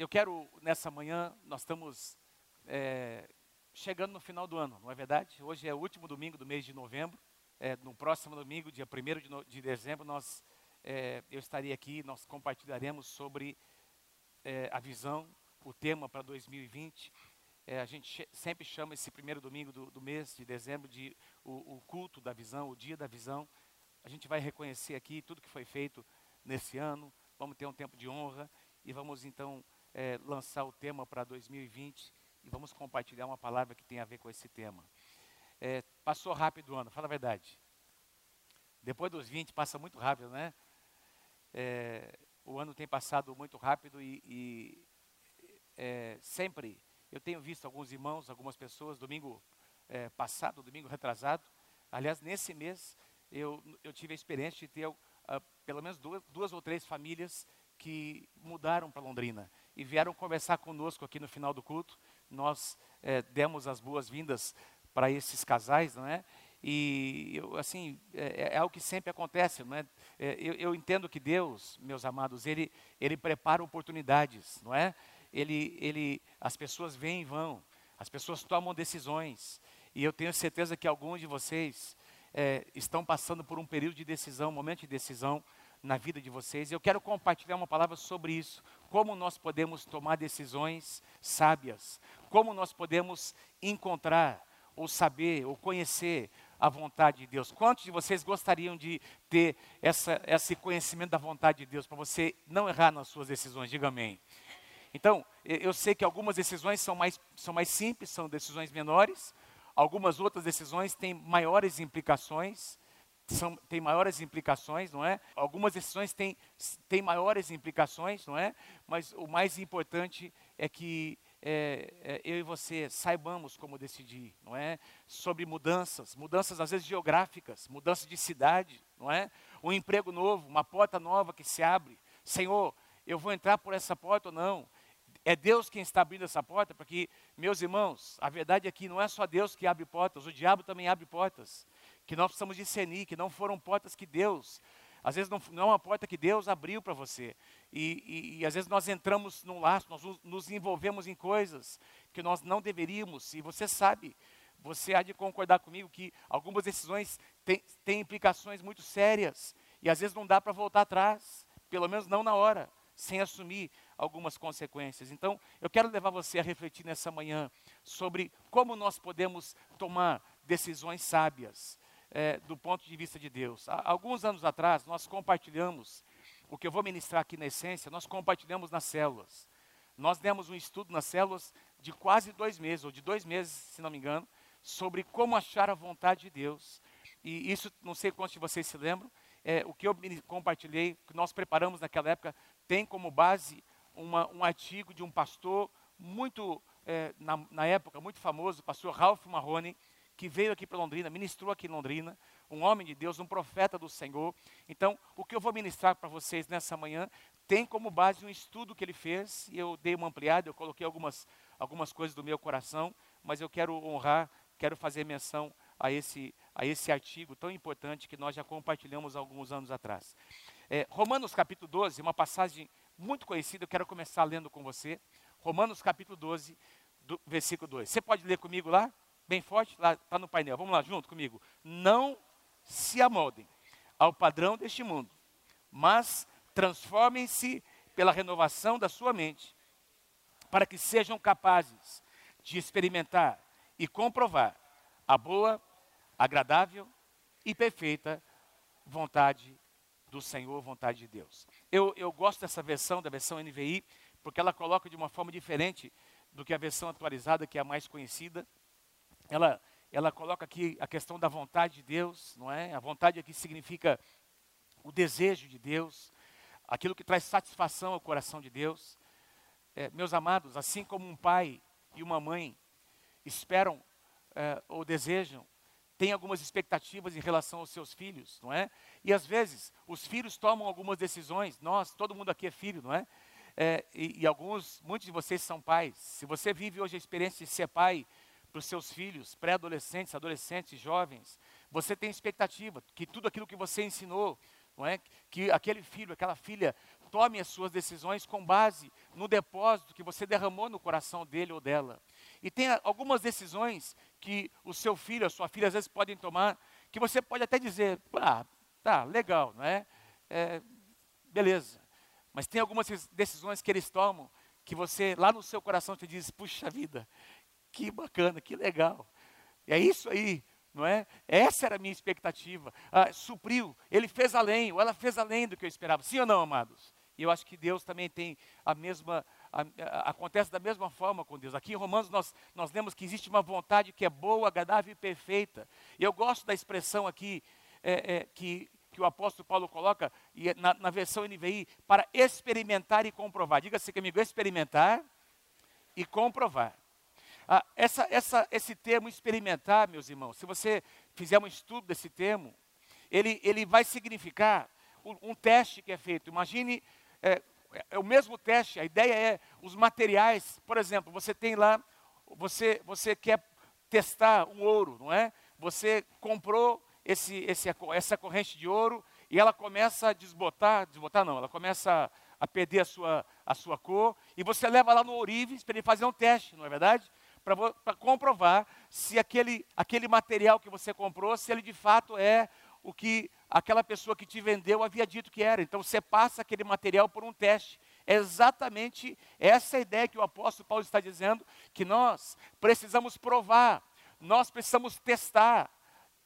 eu quero, nessa manhã, nós estamos é, chegando no final do ano, não é verdade? Hoje é o último domingo do mês de novembro. É, no próximo domingo, dia 1 de, no, de dezembro, nós, é, eu estarei aqui, nós compartilharemos sobre é, a visão, o tema para 2020. É, a gente sempre chama esse primeiro domingo do, do mês de dezembro de o, o, culto da visão, o dia da visão. A gente vai reconhecer aqui tudo que foi feito nesse ano, vamos ter um tempo de honra e vamos então é, lançar o tema para 2020 e vamos compartilhar uma palavra que tem a ver com esse tema. É, passou rápido o ano, fala a verdade. Depois dos 20 passa muito rápido, né? É, o ano tem passado muito rápido e, e é, sempre eu tenho visto alguns irmãos, algumas pessoas, domingo é, passado, domingo retrasado. Aliás, nesse mês eu, eu tive a experiência de ter uh, pelo menos duas, duas ou três famílias que mudaram para Londrina e vieram conversar conosco aqui no final do culto. Nós é, demos as boas-vindas para esses casais, não é? E eu, assim é, é, algo que sempre acontece, não é? é eu, eu, entendo que Deus, meus amados, ele ele prepara oportunidades, não é? Ele ele as pessoas vêm e vão, as pessoas tomam decisões e eu tenho certeza que alguns de vocês é, estão passando por um período de decisão, um momento de decisão na vida de vocês. Eu quero compartilhar uma palavra sobre isso. Como nós podemos tomar decisões sábias. Como nós podemos encontrar, ou saber, ou conhecer a vontade de Deus. Quantos de vocês gostariam de ter essa, esse conhecimento da vontade de Deus para você não errar nas suas decisões? Diga amém. Então, eu sei que algumas decisões são mais, são mais simples, são decisões menores, algumas outras decisões têm maiores implicações são, tem maiores implicações, não é? Algumas decisões têm, têm maiores implicações, não é? Mas o mais importante é que é, é, eu e você saibamos como decidir, não é? Sobre mudanças, mudanças às vezes geográficas, mudanças de cidade, não é? Um emprego novo, uma porta nova que se abre. Senhor, eu vou entrar por essa porta ou não? É Deus quem está abrindo essa porta, porque, meus irmãos, a verdade é que não é só Deus que abre portas, o diabo também abre portas que nós precisamos discernir, que não foram portas que Deus, às vezes não, não é uma porta que Deus abriu para você. E, e, e, às vezes nós entramos num laço, nós nos envolvemos em coisas que nós não deveríamos. E você sabe, você há de concordar comigo que algumas decisões têm, têm implicações muito sérias. E às vezes não dá para voltar atrás, pelo menos não na hora, sem assumir algumas consequências. Então, eu quero levar você a refletir nessa manhã sobre como nós podemos tomar decisões sábias é, do ponto de vista de Deus. Há, alguns anos atrás, nós compartilhamos, o que eu vou ministrar aqui na essência, nós compartilhamos nas células. Nós demos um estudo nas células de quase dois meses, ou de dois meses, se não me engano, sobre como achar a vontade de Deus. E isso, não sei quantos de vocês se lembram, é, o que eu compartilhei, que nós preparamos naquela época, tem como base uma, um artigo de um pastor muito, é, na, na, época, muito famoso, o pastor Ralph Marrone, que veio aqui para Londrina, ministrou aqui em Londrina, um homem de Deus, um profeta do Senhor. Então, o que eu vou ministrar para vocês nessa manhã tem como base um estudo que ele fez, e eu dei uma ampliada, eu coloquei algumas, algumas coisas do meu coração, mas eu quero honrar, quero fazer menção a esse, a esse artigo tão importante que nós já compartilhamos alguns anos atrás. É, Romanos capítulo 12, uma passagem muito conhecida, eu quero começar lendo com você. Romanos capítulo 12, do, versículo 2. Você pode ler comigo lá? Bem forte, lá está no painel. Vamos lá, junto comigo. Não se amoldem ao padrão deste mundo, mas transformem-se pela renovação da sua mente, para que sejam capazes de experimentar e comprovar a boa, agradável e perfeita vontade do Senhor, vontade de Deus. Eu, eu gosto dessa versão, da versão NVI, porque ela coloca de uma forma diferente do que a versão atualizada, que é a mais conhecida ela, ela coloca aqui a questão da vontade de Deus, não é? A vontade aqui significa o desejo de Deus, aquilo que traz satisfação ao coração de Deus. É, meus amados, assim como um pai e uma mãe esperam é, ou desejam, têm algumas expectativas em relação aos seus filhos, não é? E às vezes os filhos tomam algumas decisões. Nós, todo mundo aqui é filho, não é? é e, e alguns, muitos de vocês são pais. Se você vive hoje a experiência de ser pai, para os seus filhos, pré-adolescentes, adolescentes, jovens, você tem expectativa que tudo aquilo que você ensinou, não é, que aquele filho, aquela filha tome as suas decisões com base no depósito que você derramou no coração dele ou dela. E tem algumas decisões que o seu filho, a sua filha, às vezes podem tomar, que você pode até dizer, ah, tá, legal, não é? é beleza. Mas tem algumas decisões que eles tomam que você, lá no seu coração, te diz, puxa vida, que bacana, que legal. É isso aí, não é? Essa era a minha expectativa. Ah, supriu, ele fez além, ou ela fez além do que eu esperava. Sim ou não, amados? E eu acho que Deus também tem a mesma, a, a, acontece da mesma forma com Deus. Aqui em Romanos nós, nós lemos que existe uma vontade que é boa, agradável e perfeita. E eu gosto da expressão aqui é, é, que, que o apóstolo Paulo coloca é na, na versão NVI, para experimentar e comprovar. Diga-se comigo, experimentar e comprovar. Ah, essa, essa, esse termo experimentar, meus irmãos, se você fizer um estudo desse termo, ele, ele vai significar um, teste que é feito. Imagine é, é o mesmo teste, a ideia é os materiais, por exemplo, você tem lá, você, você quer testar um ouro, não é? Você comprou esse, esse, essa corrente de ouro e ela começa a desbotar, desbotar não, ela começa a, a perder a sua, a sua cor, e você leva lá no ourives para ele fazer um teste, não é verdade? Para comprovar se aquele, aquele material que você comprou, se ele de fato é o que aquela pessoa que te vendeu havia dito que era. Então você passa aquele material por um teste. É exatamente essa ideia que o apóstolo Paulo está dizendo, que nós precisamos provar, nós precisamos testar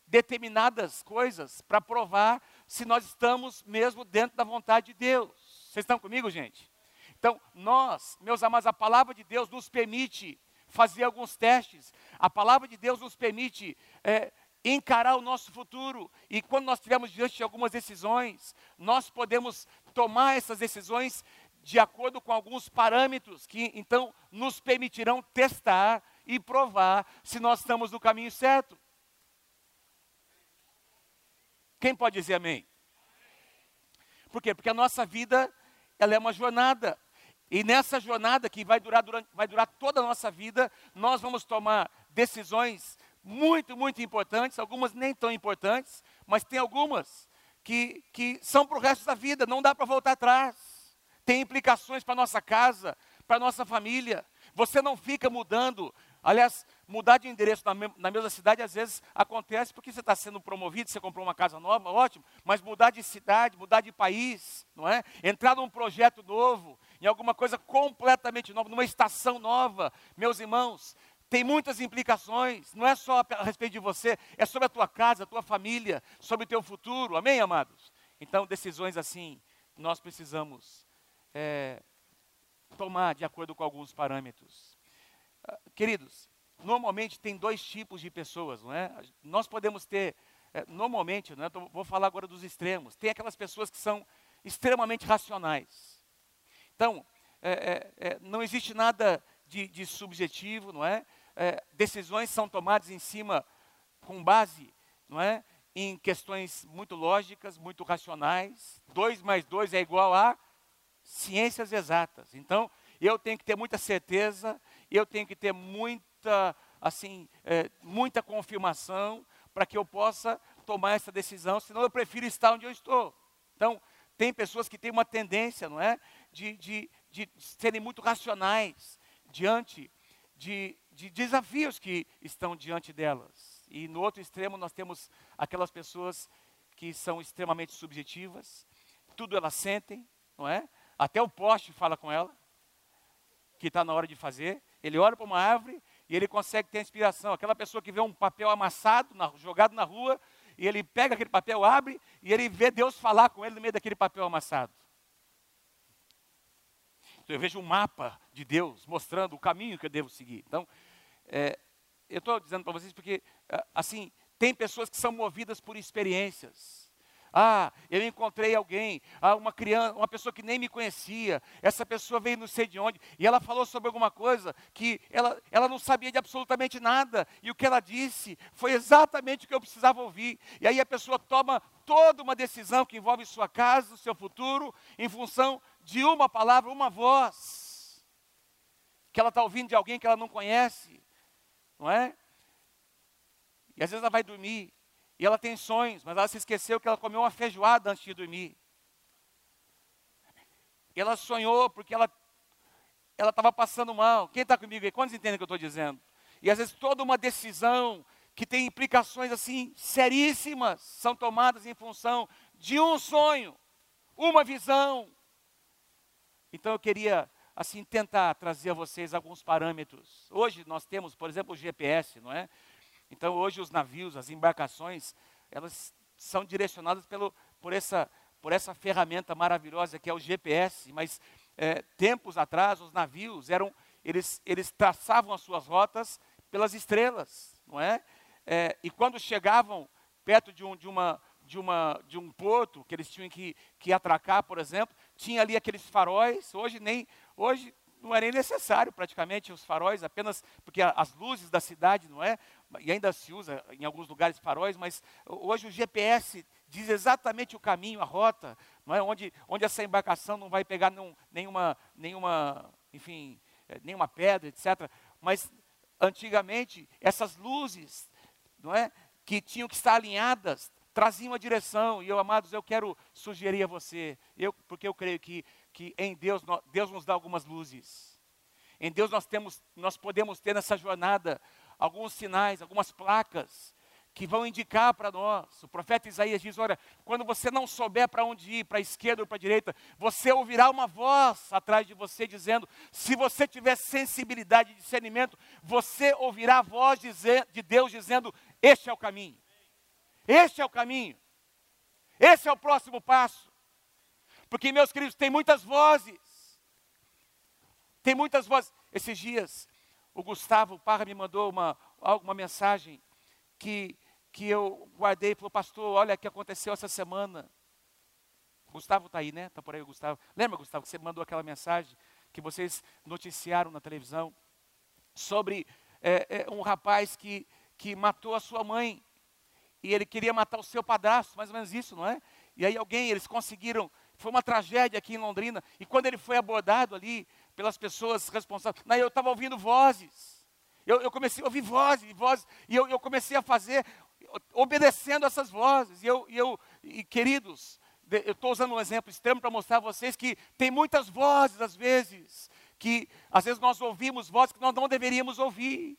determinadas coisas para provar se nós estamos mesmo dentro da vontade de Deus. Vocês estão comigo, gente? Então, nós, meus amados, a palavra de Deus nos permite fazer alguns testes. A palavra de Deus nos permite é, encarar o nosso futuro. E quando nós estivermos diante de algumas decisões, nós podemos tomar essas decisões de acordo com alguns parâmetros que então nos permitirão testar e provar se nós estamos no caminho certo. Quem pode dizer amém? Por quê? Porque a nossa vida ela é uma jornada. E nessa jornada que vai durar, durante, vai durar toda a nossa vida, nós vamos tomar decisões muito, muito importantes, algumas nem tão importantes, mas tem algumas que, que são para o resto da vida, não dá para voltar atrás. Tem implicações para a nossa casa, para a nossa família. Você não fica mudando. Aliás, mudar de endereço na, na mesma cidade às vezes acontece porque você está sendo promovido, você comprou uma casa nova, ótimo, mas mudar de cidade, mudar de país, não é? Entrar num projeto novo, em alguma coisa completamente nova, numa estação nova, meus irmãos, tem muitas implicações, não é só a respeito de você, é sobre a tua casa, a tua família, sobre o teu futuro, amém, amados? Então, decisões assim, nós precisamos é, tomar de acordo com alguns parâmetros. Ah, queridos, normalmente tem dois tipos de pessoas, não é? Nós podemos ter, é, normalmente, não é? Então, vou falar agora dos extremos, tem aquelas pessoas que são extremamente racionais. Então, é, é, é não existe nada de, de subjetivo, não é? é, decisões são tomadas em cima, com base, não é? Em questões muito lógicas, muito racionais. 2 mais 2 é igual a ciências exatas. Então, eu tenho que ter muita certeza, eu tenho que ter muita, assim, é, muita confirmação para que eu possa tomar essa decisão, senão eu prefiro estar onde eu estou. Então, tem pessoas que têm uma tendência, não é? De, de, de serem muito racionais diante de, de desafios que estão diante delas. E no outro extremo nós temos aquelas pessoas que são extremamente subjetivas, tudo elas sentem, não é? Até o poste fala com ela, que está na hora de fazer. Ele olha para uma árvore e ele consegue ter inspiração. Aquela pessoa que vê um papel amassado, na, jogado na rua, e ele pega aquele papel, abre, e ele vê Deus falar com ele no meio daquele papel amassado. Eu vejo um mapa de Deus mostrando o caminho que eu devo seguir. Então, é, eu estou dizendo para vocês porque, é, assim, tem pessoas que são movidas por experiências. Ah, eu encontrei alguém, ah, uma criança, uma pessoa que nem me conhecia. Essa pessoa veio não sei de onde e ela falou sobre alguma coisa que ela, ela não sabia de absolutamente nada. E o que ela disse foi exatamente o que eu precisava ouvir. E aí a pessoa toma toda uma decisão que envolve sua casa, seu futuro, em função de uma palavra, uma voz, que ela está ouvindo de alguém que ela não conhece, não é? E às vezes ela vai dormir, e ela tem sonhos, mas ela se esqueceu que ela comeu uma feijoada antes de dormir. E ela sonhou porque ela ela estava passando mal. Quem está comigo aí? Quantos entendem o que eu estou dizendo? E às vezes toda uma decisão que tem implicações assim seríssimas são tomadas em função de um sonho, uma visão. Então eu queria assim tentar trazer a vocês alguns parâmetros. Hoje nós temos, por exemplo, o GPS, não é? Então hoje os navios, as embarcações, elas são direcionadas pelo, por, essa, por essa ferramenta maravilhosa que é o GPS, mas é, tempos atrás os navios eram, eles, eles traçavam as suas rotas pelas estrelas, não é? é e quando chegavam perto de, um, de, uma, de, uma, de um porto que eles tinham que, que atracar, por exemplo, tinha ali aqueles faróis, hoje nem, hoje não era nem necessário praticamente os faróis, apenas porque as luzes da cidade, não é? E ainda se usa em alguns lugares faróis, mas hoje o GPS diz exatamente o caminho, a rota, não é? onde, onde essa embarcação não vai pegar nenhum, nenhuma, nenhuma, enfim, eh, nenhuma pedra, etc. Mas antigamente essas luzes, não é, que tinham que estar alinhadas, traziam a direção. E eu, amados, eu quero sugerir a você, eu, porque eu creio que, que em Deus, Deus nos dá algumas luzes. Em Deus nós temos, nós podemos ter nessa jornada alguns sinais, algumas placas que vão indicar para nós. O profeta Isaías diz: Olha, quando você não souber para onde ir, para a esquerda ou para a direita, você ouvirá uma voz atrás de você dizendo: Se você tiver sensibilidade e discernimento, você ouvirá a voz de Deus dizendo: Este é o caminho. Este é o caminho. Esse é o próximo passo. Porque, meus queridos, tem muitas vozes. Tem muitas vozes. Esses dias, o Gustavo Parra me mandou uma, uma mensagem que que eu guardei e falou, pastor, olha o que aconteceu essa semana. Gustavo está aí, né? Está por aí o Gustavo. Lembra, Gustavo, que você mandou aquela mensagem que vocês noticiaram na televisão sobre é, é, um rapaz que, que matou a sua mãe e ele queria matar o seu padrasto, mais ou menos isso, não é? E aí alguém, eles conseguiram, foi uma tragédia aqui em Londrina, e quando ele foi abordado ali pelas pessoas responsáveis, aí eu estava ouvindo vozes, eu, eu, comecei a ouvir vozes, vozes, e eu, eu comecei a fazer obedecendo essas vozes. E eu, e eu e queridos, eu estou usando um exemplo extremo para mostrar a vocês que tem muitas vozes, às vezes, que às vezes nós ouvimos vozes que nós não deveríamos ouvir.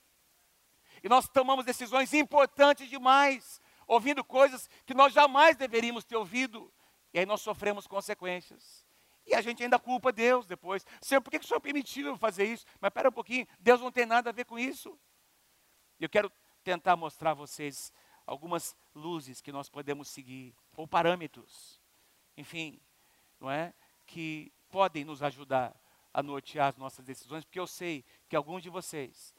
E nós tomamos decisões importantes demais, ouvindo coisas que nós jamais deveríamos ter ouvido. E aí nós sofremos consequências. E a gente ainda culpa Deus depois. Senhor, por que, o Senhor permitiu eu fazer isso? Mas espera um pouquinho, Deus não tem nada a ver com isso. Eu quero tentar mostrar a vocês algumas luzes que nós podemos seguir, ou parâmetros, enfim, não é? Que podem nos ajudar a nortear as nossas decisões, porque eu sei que alguns de vocês,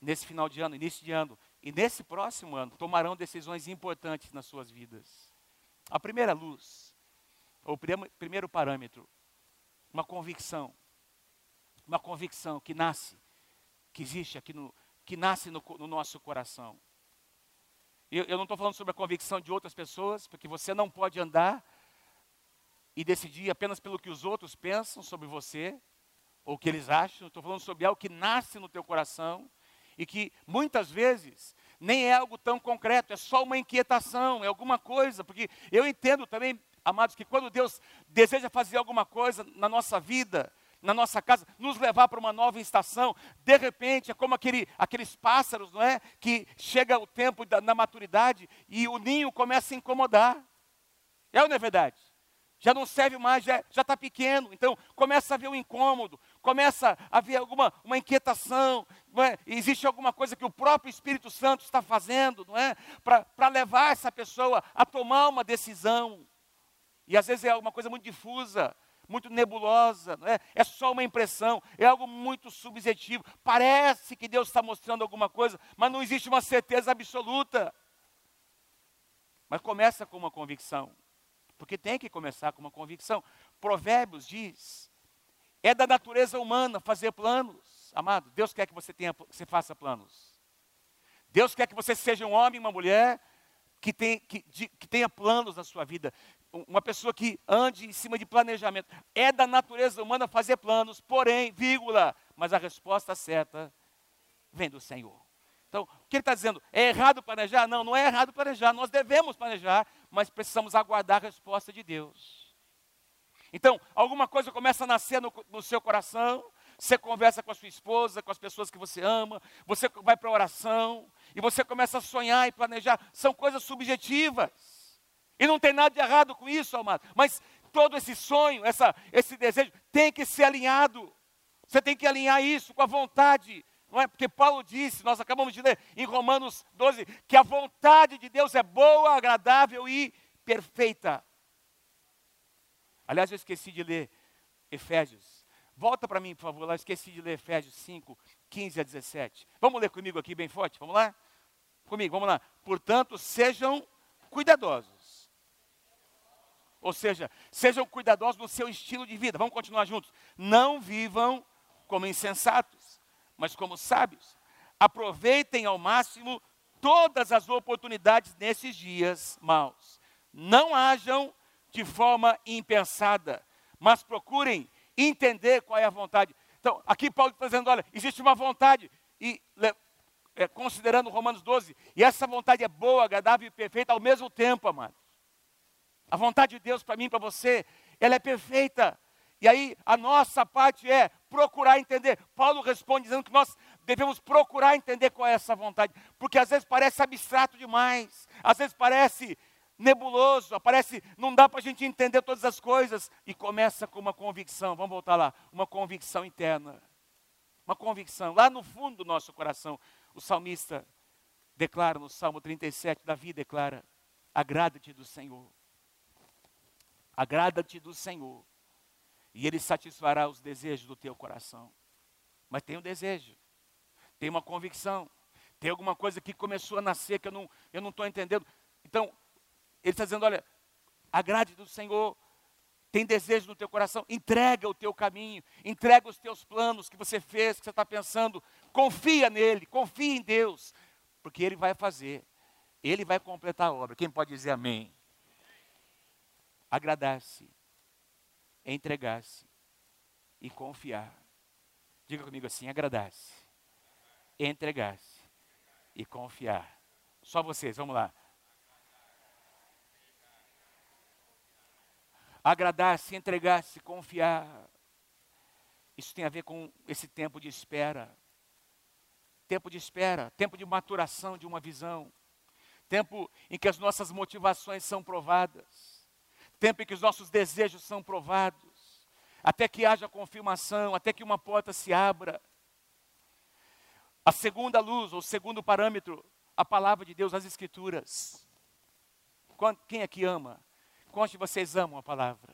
nesse final de ano, início de ano, e nesse próximo ano, tomarão decisões importantes nas suas vidas. A primeira luz, ou o primeiro parâmetro, uma convicção, uma convicção que nasce, que existe aqui no, que nasce no, no nosso coração. Eu, eu não estou falando sobre a convicção de outras pessoas, porque você não pode andar e decidir apenas pelo que os outros pensam sobre você, ou o que eles acham. Estou falando sobre algo que nasce no teu coração e que muitas vezes nem é algo tão concreto, é só uma inquietação, é alguma coisa, porque eu entendo também, amados, que quando Deus deseja fazer alguma coisa na nossa vida, na nossa casa, nos levar para uma nova estação. De repente, é como aquele, aqueles pássaros, não é? Que chega o tempo da, na maturidade e o ninho começa a incomodar. É ou não é verdade? Já não serve mais, já está pequeno, então começa a haver um incômodo, começa a haver alguma uma inquietação, é? existe alguma coisa que o próprio Espírito Santo está fazendo, não é? Para levar essa pessoa a tomar uma decisão. E às vezes é uma coisa muito difusa, muito nebulosa, não é? é só uma impressão, é algo muito subjetivo. Parece que Deus está mostrando alguma coisa, mas não existe uma certeza absoluta. Mas começa com uma convicção, porque tem que começar com uma convicção. Provérbios diz: é da natureza humana fazer planos. Amado, Deus quer que você, tenha, que você faça planos. Deus quer que você seja um homem, uma mulher que, tem, que, de, que tenha planos na sua vida, uma pessoa que ande em cima de planejamento. É da natureza humana fazer planos, porém, vírgula, mas a resposta certa vem do Senhor. Então, o que ele está dizendo? É errado planejar? Não, não é errado planejar. Nós devemos planejar, mas precisamos aguardar a resposta de Deus. Então, alguma coisa começa a nascer no, no seu coração, você conversa com a sua esposa, com as pessoas que você ama, você vai para a oração, e você começa a sonhar e planejar. São coisas subjetivas. E não tem nada de errado com isso, amado. Mas todo esse sonho, essa, esse desejo, tem que ser alinhado. Você tem que alinhar isso com a vontade. Não é? Porque Paulo disse, nós acabamos de ler em Romanos 12, que a vontade de Deus é boa, agradável e perfeita. Aliás, eu esqueci de ler Efésios. Volta para mim, por favor, lá. Esqueci de ler Efésios 5, 15 a 17. Vamos ler comigo aqui bem forte? Vamos lá? Comigo, vamos lá. Portanto, sejam cuidadosos. Ou seja, sejam cuidadosos no seu estilo de vida. Vamos continuar juntos. Não vivam como insensatos, mas como sábios. Aproveitem ao máximo todas as oportunidades nesses dias maus. Não hajam de forma impensada, mas procurem entender qual é a vontade. Então, aqui Paulo está dizendo: olha, existe uma vontade, e é, considerando Romanos 12, e essa vontade é boa, agradável e perfeita ao mesmo tempo, amado. A vontade de Deus para mim, para você, ela é perfeita. E aí a nossa parte é procurar entender. Paulo responde dizendo que nós devemos procurar entender qual é essa vontade, porque às vezes parece abstrato demais, às vezes parece nebuloso, parece não dá para a gente entender todas as coisas e começa com uma convicção. Vamos voltar lá, uma convicção interna, uma convicção lá no fundo do nosso coração. O salmista declara no Salmo 37, Davi declara: agrada-te do Senhor, agrada-te do Senhor e Ele satisfará os desejos do teu coração. Mas tem um desejo, tem uma convicção, tem alguma coisa que começou a nascer que eu não estou entendendo. Então, Ele está dizendo: olha, agrade do Senhor, tem desejo no teu coração, entrega o teu caminho, entrega os teus planos que você fez, que você está pensando, confia nele, confia em Deus, porque Ele vai fazer, Ele vai completar a obra. Quem pode dizer amém? Agradar-se entregar-se e confiar. Diga comigo assim: agradar-se, entregar-se e confiar. Só vocês, vamos lá. Agradar-se, entregar-se, confiar. Isso tem a ver com esse tempo de espera. Tempo de espera, tempo de maturação de uma visão. Tempo em que as nossas motivações são provadas tempo em que os nossos desejos são provados, até que haja confirmação, até que uma porta se abra. A segunda luz, ou segundo parâmetro, a palavra de Deus, as Escrituras. Quem aqui ama? Quantos vocês amam a palavra?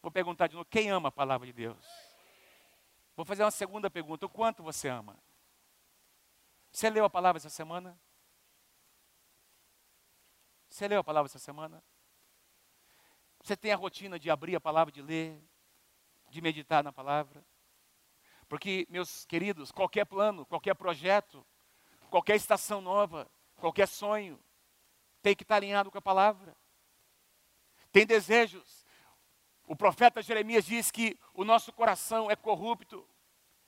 Vou perguntar de novo: quem ama a palavra de Deus? Vou fazer uma segunda pergunta: o quanto você ama? Você leu a palavra essa semana? Você leu a palavra essa semana? Você tem a rotina de abrir a palavra, de ler, de meditar na palavra? Porque, meus queridos, qualquer plano, qualquer projeto, qualquer estação nova, qualquer sonho, tem que estar alinhado com a palavra. Tem desejos. O profeta Jeremias diz que o nosso coração é corrupto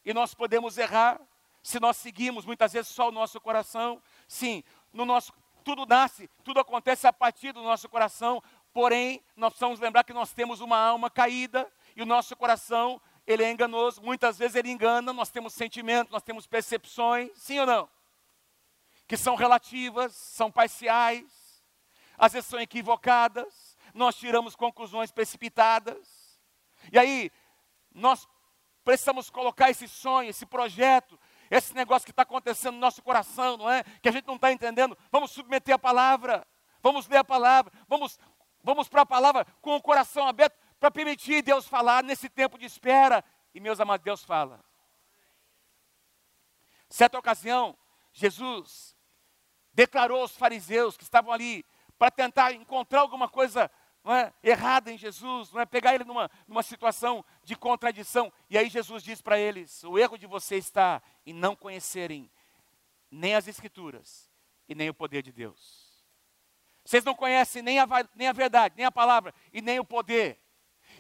e nós podemos errar se nós seguimos muitas vezes só o nosso coração. Sim, no nosso tudo nasce, tudo acontece a partir do nosso coração, Porém, nós precisamos lembrar que nós temos uma alma caída e o nosso coração, ele é enganoso. Muitas vezes ele engana, nós temos sentimentos, nós temos percepções, sim ou não? Que são relativas, são parciais, às vezes são equivocadas, nós tiramos conclusões precipitadas. E aí, nós precisamos colocar esse sonho, esse projeto, esse negócio que está acontecendo no nosso coração, não é? Que a gente não está entendendo. Vamos submeter a palavra, vamos ler a palavra, vamos Vamos para a palavra com o coração aberto para permitir Deus falar nesse tempo de espera. E meus amados, Deus fala. Certa ocasião, Jesus declarou aos fariseus que estavam ali para tentar encontrar alguma coisa é, errada em Jesus, não é pegar ele numa, numa situação de contradição. E aí Jesus diz para eles: o erro de vocês está em não conhecerem nem as Escrituras e nem o poder de Deus. Vocês não conhecem nem a, nem a verdade, nem a palavra e nem o poder.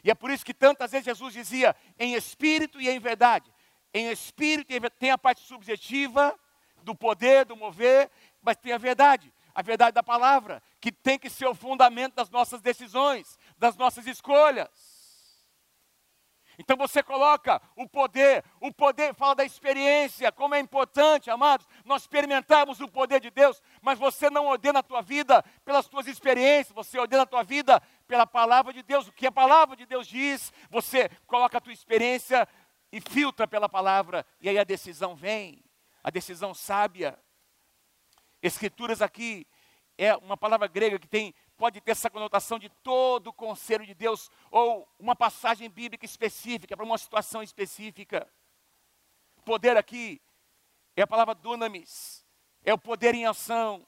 E é por isso que tantas vezes Jesus dizia em espírito e em verdade. Em espírito tem a parte subjetiva do poder, do mover, mas tem a verdade. A verdade da palavra, que tem que ser o fundamento das nossas decisões, das nossas escolhas. Então você coloca o poder, o poder fala da experiência, como é importante, amados, nós experimentarmos o poder de Deus, mas você não ordena a tua vida pelas tuas experiências, você ordena a tua vida pela palavra de Deus, o que a palavra de Deus diz, você coloca a tua experiência e filtra pela palavra, e aí a decisão vem, a decisão sábia. Escrituras aqui é uma palavra grega que tem pode ter essa conotação de todo o conselho de Deus, ou uma passagem bíblica específica, para uma situação específica. Poder aqui é a palavra dunamis, é o poder em ação,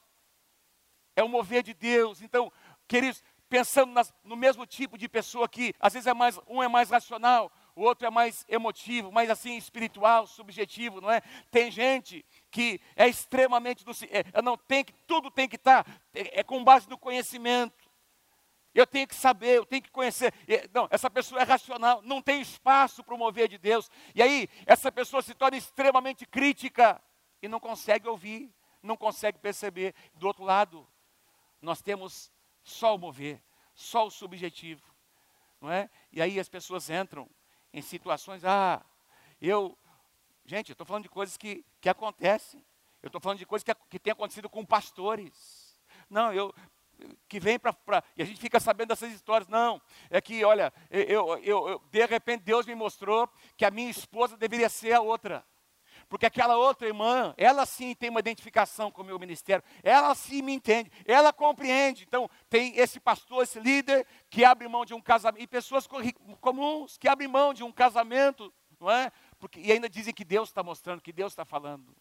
é o mover de Deus. Então, queridos, pensando nas, no mesmo tipo de pessoa aqui, às vezes é mais, um é mais racional, o outro é mais emotivo, mais assim espiritual, subjetivo, não é? Tem gente que é extremamente do, é, não tem que tudo tem que estar tá, é, é, com base no conhecimento. Eu tenho que saber, eu tenho que conhecer. Não, essa pessoa é racional, não tem espaço para o mover de Deus. E aí, essa pessoa se torna extremamente crítica e não consegue ouvir, não consegue perceber. Do outro lado, nós temos só o mover, só o subjetivo, não é? E aí as pessoas entram em situações, ah, eu, gente, eu estou falando de coisas que, que acontecem, eu estou falando de coisas que, que têm acontecido com pastores. Não, eu, que vem para. E a gente fica sabendo dessas histórias. Não, é que, olha, eu, eu, eu, de repente Deus me mostrou que a minha esposa deveria ser a outra. Porque aquela outra irmã, ela sim tem uma identificação com o meu ministério, ela sim me entende, ela compreende. Então, tem esse pastor, esse líder, que abre mão de um casamento, e pessoas comuns que abrem mão de um casamento, não é? Porque, e ainda dizem que Deus está mostrando, que Deus está falando.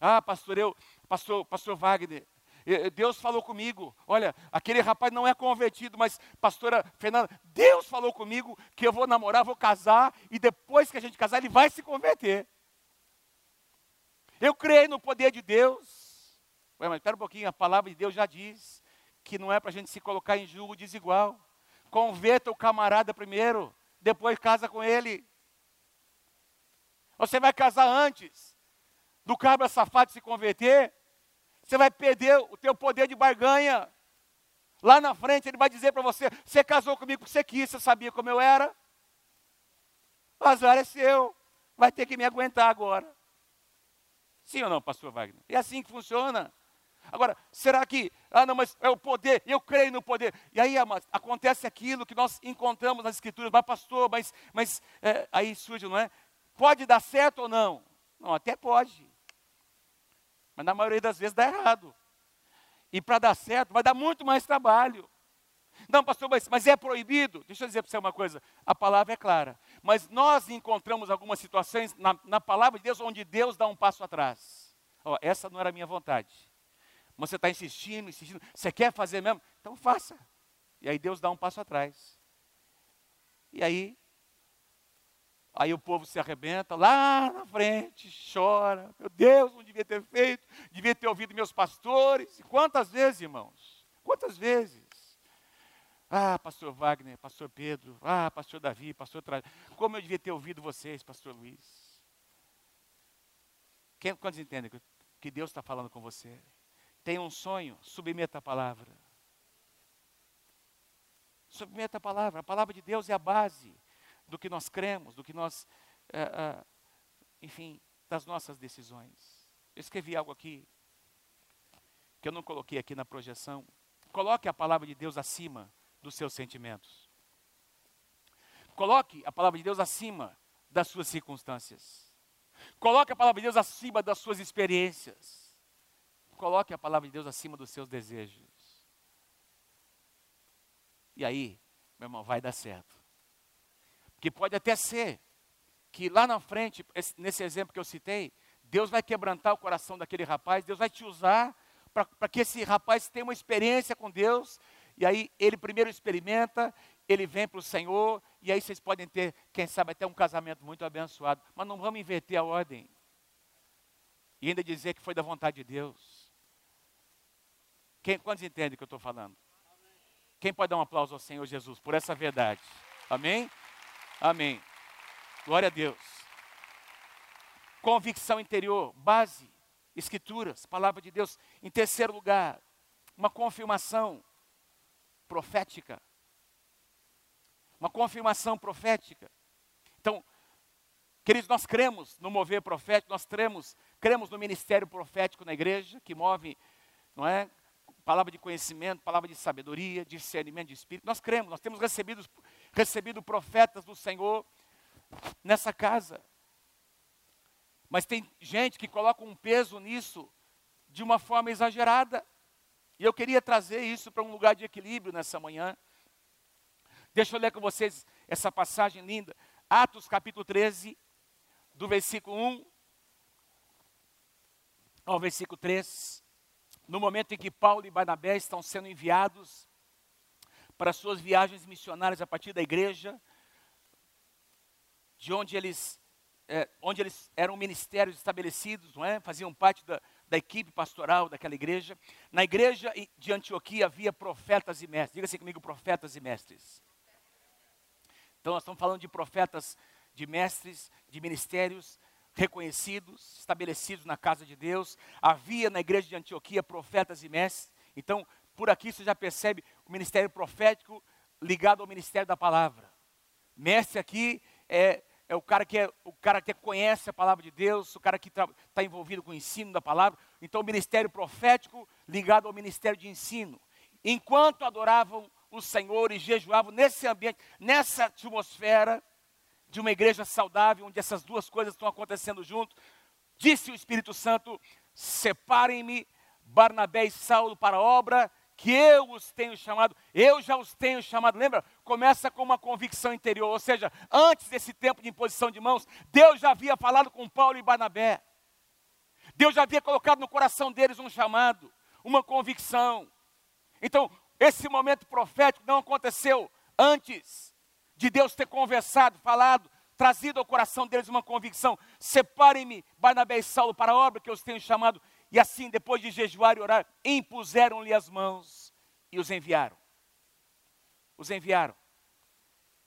Ah, pastor, eu, pastor, pastor Wagner, Deus falou comigo, olha, aquele rapaz não é convertido, mas pastora Fernanda, Deus falou comigo que eu vou namorar, vou casar, e depois que a gente casar, ele vai se converter. Eu creio no poder de Deus. Ué, mas espera um pouquinho, a palavra de Deus já diz que não é para a gente se colocar em julgo desigual. Converta o camarada primeiro, depois casa com ele. Você vai casar antes do cabra safado se converter? você vai perder o teu poder de barganha. Lá na frente ele vai dizer para você: você casou comigo porque você quis, você sabia como eu era. O azar é seu, vai ter que me aguentar agora. Sim ou não, pastor Wagner? É assim que funciona. Agora, será que, ah não, mas é o poder, eu creio no poder. E aí, amados, acontece aquilo que nós encontramos nas escrituras, mas pastor, mas, mas é, aí surge, não é? Pode dar certo ou não? Não, até pode. Mas na maioria das vezes dá errado. E para dar certo vai dar muito mais trabalho. Não, pastor, mas, mas é proibido? Deixa eu dizer para você uma coisa: a palavra é clara. Mas nós encontramos algumas situações na, na palavra de Deus onde Deus dá um passo atrás. Ó, essa não era a minha vontade. Mas você está insistindo, insistindo. Você quer fazer mesmo? Então faça. E aí Deus dá um passo atrás. E aí Aí o povo se arrebenta lá na frente, chora. Meu Deus, não devia ter feito, devia ter ouvido meus pastores. E quantas vezes, irmãos? Quantas vezes? Ah, pastor Wagner, pastor Pedro, ah, pastor Davi, pastor Tra... Como eu devia ter ouvido vocês, pastor Luiz? Quem, quantos entendem que Deus está falando com você? Tem um sonho, submeta a palavra. Submeta a palavra. A palavra de Deus é a base do que nós cremos, do que nós, é, é, enfim, das nossas decisões. Eu escrevi algo aqui que eu não coloquei aqui na projeção. Coloque a palavra de Deus acima dos seus sentimentos. Coloque a palavra de Deus acima das suas circunstâncias. Coloque a palavra de Deus acima das suas experiências. Coloque a palavra de Deus acima dos seus desejos. E aí, meu irmão, vai dar certo. Que pode até ser que lá na frente, nesse exemplo que eu citei, Deus vai quebrantar o coração daquele rapaz, Deus vai te usar para que esse rapaz tenha uma experiência com Deus, e aí ele primeiro experimenta, ele vem para o Senhor, e aí vocês podem ter, quem sabe, até um casamento muito abençoado. Mas não vamos inverter a ordem. E ainda dizer que foi da vontade de Deus. Quem, quantos entendem o que eu estou falando? Quem pode dar um aplauso ao Senhor Jesus por essa verdade? Amém? Amém. Glória a Deus. Convicção interior, base, escrituras, palavra de Deus. Em terceiro lugar, uma confirmação. profética. Uma confirmação profética. Então, queridos, nós cremos no mover profético, nós cremos, cremos no ministério profético na igreja, que move, não é? Palavra de conhecimento, palavra de sabedoria, discernimento de espírito. Nós cremos, nós temos recebido, recebido profetas do Senhor nessa casa. Mas tem gente que coloca um peso nisso de uma forma exagerada. E eu queria trazer isso para um lugar de equilíbrio nessa manhã. Deixa eu ler com vocês essa passagem linda. Atos capítulo 13, do versículo 1 ao versículo 3. No momento em que Paulo e Barnabé estão sendo enviados para suas viagens missionárias a partir da igreja, de onde eles, é, onde eles eram ministérios estabelecidos, não é? faziam parte da, da equipe pastoral daquela igreja. Na igreja de Antioquia havia profetas e mestres. Diga assim comigo, profetas e mestres. Então nós estamos falando de profetas, de mestres, de ministérios reconhecidos, estabelecidos na casa de Deus. Havia na igreja de Antioquia profetas e mestres. Então, por aqui você já percebe ministério profético ligado ao ministério da palavra. Mestre aqui é, é o cara que é o cara que conhece a palavra de Deus, o cara que está envolvido com o ensino da palavra. Então, o ministério profético ligado ao ministério de ensino. Enquanto adoravam o Senhor e jejuavam nesse ambiente, nessa atmosfera de uma igreja saudável, onde essas duas coisas estão acontecendo junto, disse o Espírito Santo: separem-me Barnabé e Saulo para a obra que eu os tenho chamado, eu já os tenho chamado. Lembra? Começa com uma convicção interior, ou seja, antes desse tempo de imposição de mãos, Deus já havia falado com Paulo e Barnabé. Deus já havia colocado no coração deles um chamado, uma convicção. Então, esse momento profético não aconteceu antes de Deus ter conversado, falado, trazido ao coração deles uma convicção: separem-me, Barnabé e Saulo, para a obra que eu os tenho chamado. E assim, depois de jejuar e orar, impuseram-lhe as mãos e os enviaram. Os enviaram.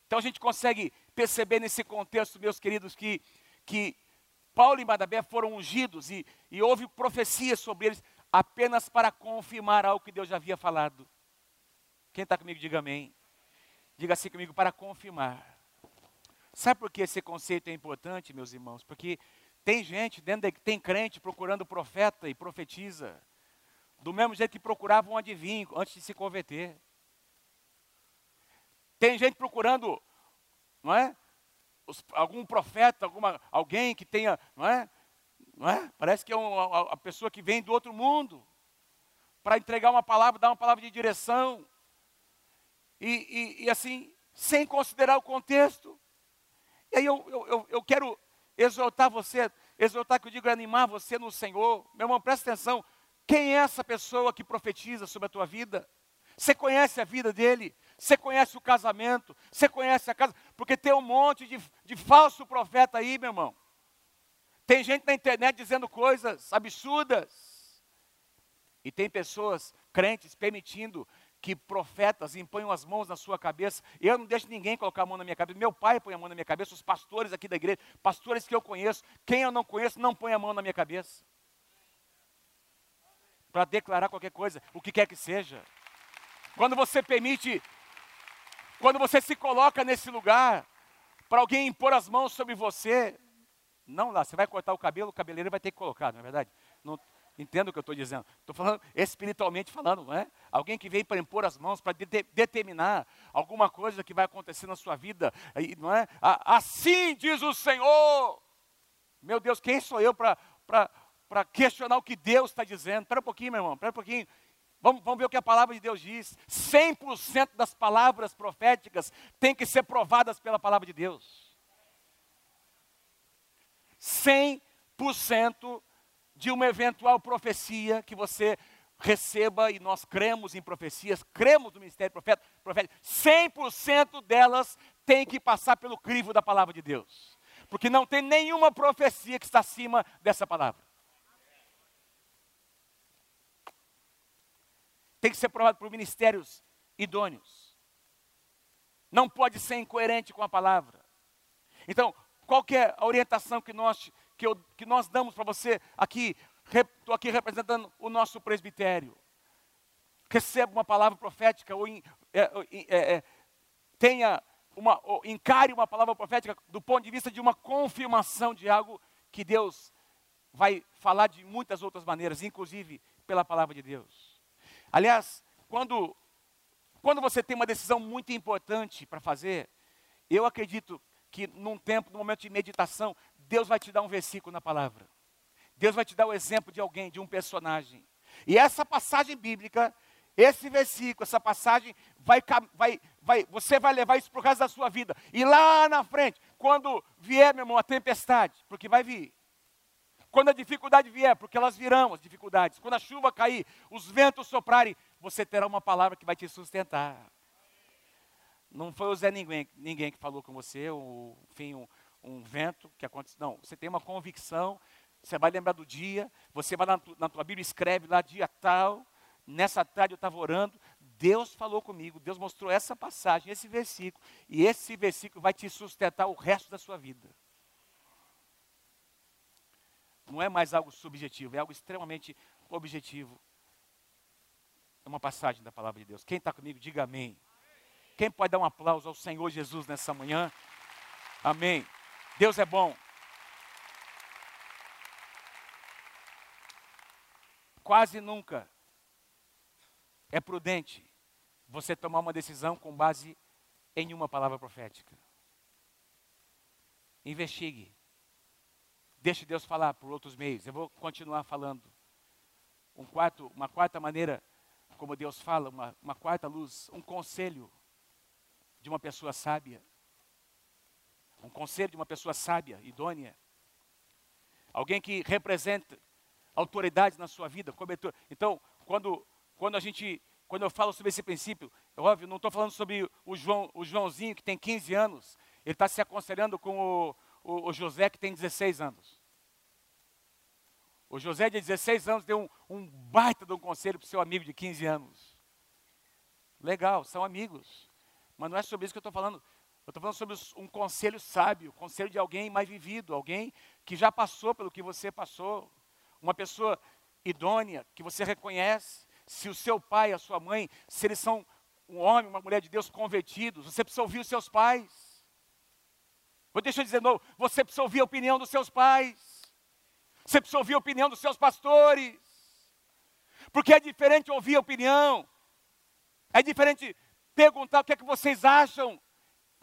Então a gente consegue perceber nesse contexto, meus queridos, que, que Paulo e Barnabé foram ungidos e, e houve profecias sobre eles apenas para confirmar algo que Deus já havia falado. Quem está comigo, diga amém. Diga assim comigo, para confirmar. Sabe por que esse conceito é importante, meus irmãos? Porque tem gente, dentro de, tem crente procurando profeta e profetiza, do mesmo jeito que procurava um adivinho antes de se converter. Tem gente procurando, não é? Os, algum profeta, alguma, alguém que tenha, não é? Não é? Parece que é uma, a, a pessoa que vem do outro mundo para entregar uma palavra, dar uma palavra de direção e, e, e assim, sem considerar o contexto. E aí eu, eu, eu quero exortar você, exortar que eu digo, animar você no Senhor. Meu irmão, presta atenção. Quem é essa pessoa que profetiza sobre a tua vida? Você conhece a vida dele? Você conhece o casamento? Você conhece a casa? Porque tem um monte de, de falso profeta aí, meu irmão. Tem gente na internet dizendo coisas absurdas. E tem pessoas, crentes, permitindo que profetas imponham as mãos na sua cabeça. Eu não deixo ninguém colocar a mão na minha cabeça. Meu pai põe a mão na minha cabeça, os pastores aqui da igreja, pastores que eu conheço. Quem eu não conheço, não põe a mão na minha cabeça. Para declarar qualquer coisa, o que quer que seja. Quando você permite, quando você se coloca nesse lugar, para alguém impor as mãos sobre você, não lá, você vai cortar o cabelo, o cabeleireiro vai ter que colocar, não é verdade? Não, Entendo o que eu estou dizendo. Estou falando espiritualmente falando, não é? Alguém que vem para impor as mãos, para de determinar alguma coisa que vai acontecer na sua vida, não é? Assim diz o Senhor. Meu Deus, quem sou eu para questionar o que Deus está dizendo? Espera um pouquinho, meu irmão, espera um pouquinho. Vamos, vamos, ver o que a palavra de Deus diz. 100% das palavras proféticas têm que ser provadas pela palavra de Deus. 100% de uma eventual profecia que você receba, e nós cremos em profecias, cremos no ministério profeta, profeta 100% delas tem que passar pelo crivo da palavra de Deus. Porque não tem nenhuma profecia que está acima dessa palavra. Tem que ser provado por ministérios idôneos. Não pode ser incoerente com a palavra. Então, qual é a orientação que nós que, eu, que nós damos para você aqui, estou aqui representando o nosso presbitério. receba uma palavra profética ou, é, é, é, tenha uma, encare uma palavra profética do ponto de vista de uma confirmação de algo que Deus vai falar de muitas outras maneiras, inclusive pela palavra de Deus. Aliás, quando, quando você tem uma decisão muito importante para fazer, eu acredito que num tempo, num momento de meditação, Deus vai te dar um versículo na palavra. Deus vai te dar o exemplo de alguém, de um personagem. E essa passagem bíblica, esse versículo, essa passagem, vai, vai, vai, você vai levar isso para o resto da sua vida. E lá na frente, quando vier, meu irmão, a tempestade, porque vai vir. Quando a dificuldade vier, porque elas virão as dificuldades. Quando a chuva cair, os ventos soprarem, você terá uma palavra que vai te sustentar. Não foi o Zé Ninguém, ninguém que falou com você, ou, enfim, um vento que aconteceu. Não, você tem uma convicção, você vai lembrar do dia, você vai na, na tua Bíblia, escreve lá dia tal, nessa tarde eu estava orando, Deus falou comigo, Deus mostrou essa passagem, esse versículo, e esse versículo vai te sustentar o resto da sua vida. Não é mais algo subjetivo, é algo extremamente objetivo. É uma passagem da palavra de Deus. Quem está comigo, diga amém. Quem pode dar um aplauso ao Senhor Jesus nessa manhã? Amém. Deus é bom. Quase nunca é prudente você tomar uma decisão com base em uma palavra profética. Investigue. Deixe Deus falar por outros meios. Eu vou continuar falando. Um quarto, uma quarta maneira como Deus fala, uma, uma quarta luz, um conselho de uma pessoa sábia. Um conselho de uma pessoa sábia, idônea. Alguém que representa autoridade na sua vida. Então, quando, quando a gente, quando eu falo sobre esse princípio, é óbvio, não estou falando sobre o, João, o Joãozinho que tem 15 anos, ele está se aconselhando com o, o, o, José que tem 16 anos. O José de 16 anos deu um, um baita de um conselho para o seu amigo de 15 anos. Legal, são amigos. Mas não é sobre isso que eu estou falando. Eu estou falando sobre um conselho sábio, conselho de alguém mais vivido, alguém que já passou pelo que você passou uma pessoa idônea, que você reconhece, se o seu pai, a sua mãe, se eles são um homem, uma mulher de Deus convertidos, você precisa ouvir os seus pais. Vou deixar eu dizer de novo, você precisa ouvir a opinião dos seus pais. Você precisa ouvir a opinião dos seus pastores. Porque é diferente ouvir a opinião. É diferente perguntar o que é que vocês acham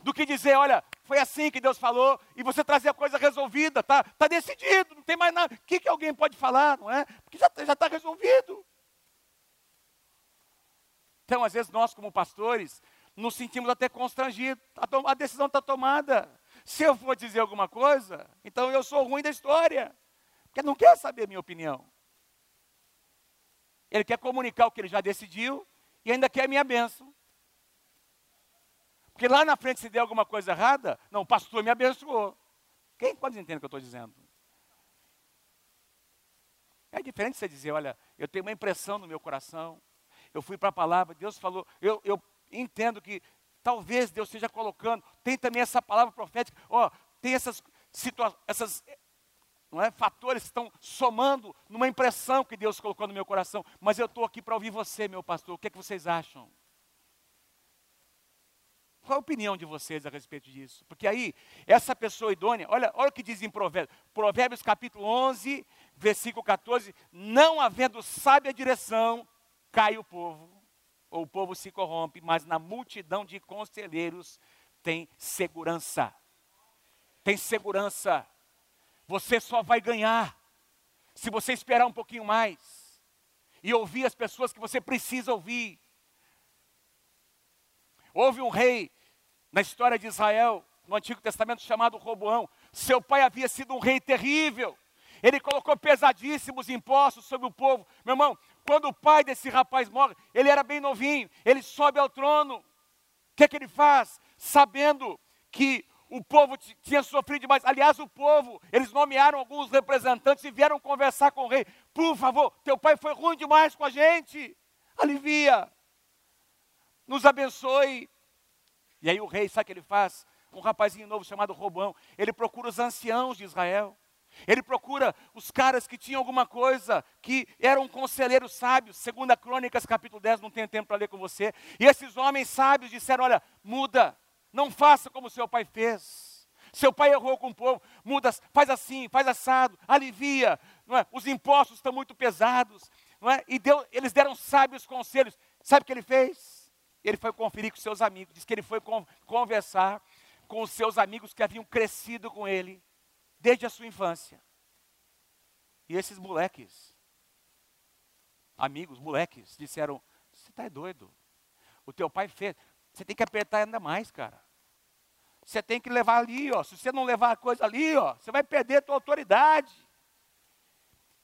do que dizer, olha, foi assim que Deus falou, e você trazer a coisa resolvida, tá, tá decidido, não tem mais nada. O que, que alguém pode falar, não é? Porque já está resolvido. Então, às vezes, nós, como pastores, nos sentimos até constrangidos. A, a decisão está tomada. Se eu for dizer alguma coisa, então eu sou ruim da história. Porque não quer saber a minha opinião. Ele quer comunicar o que ele já decidiu e ainda quer a minha bênção. Porque lá na frente, se der alguma coisa errada, não, o pastor me abençoou. Quem pode entender o que eu estou dizendo? É diferente você dizer, olha, eu tenho uma impressão no meu coração, eu fui para a palavra, Deus falou, eu, eu entendo que talvez Deus esteja colocando, tem também essa palavra profética, ó, tem essas situações, essas não é, fatores estão somando numa impressão que Deus colocou no meu coração, mas eu estou aqui para ouvir você, meu pastor, o que, é que vocês acham? Qual a opinião de vocês a respeito disso? Porque aí, essa pessoa idônea, olha, olha o que diz em Provérbios, Provérbios capítulo 11, versículo 14: Não havendo sábia direção, cai o povo, ou o povo se corrompe, mas na multidão de conselheiros tem segurança. Tem segurança. Você só vai ganhar se você esperar um pouquinho mais e ouvir as pessoas que você precisa ouvir. Houve um rei na história de Israel, no Antigo Testamento, chamado Roboão. Seu pai havia sido um rei terrível. Ele colocou pesadíssimos impostos sobre o povo. Meu irmão, quando o pai desse rapaz morre, ele era bem novinho, ele sobe ao trono. O que é que ele faz? Sabendo que o povo tinha sofrido demais. Aliás, o povo, eles nomearam alguns representantes e vieram conversar com o rei. Por favor, teu pai foi ruim demais com a gente. Alivia nos abençoe. E aí o rei, sabe o que ele faz? Um rapazinho novo chamado Robão, ele procura os anciãos de Israel. Ele procura os caras que tinham alguma coisa, que eram conselheiros sábios. Segunda Crônicas, capítulo 10, não tenho tempo para ler com você. E esses homens sábios disseram: olha, muda, não faça como seu pai fez. Seu pai errou com o povo, muda, faz assim, faz assado, alivia. É? Os impostos estão muito pesados. É? E Deus, eles deram sábios conselhos. Sabe o que ele fez? Ele foi conferir com seus amigos. Diz que ele foi conversar com os seus amigos que haviam crescido com ele desde a sua infância. E esses moleques, amigos, moleques, disseram: Você está doido? O teu pai fez. Você tem que apertar ainda mais, cara. Você tem que levar ali, ó. Se você não levar a coisa ali, ó, você vai perder a tua autoridade.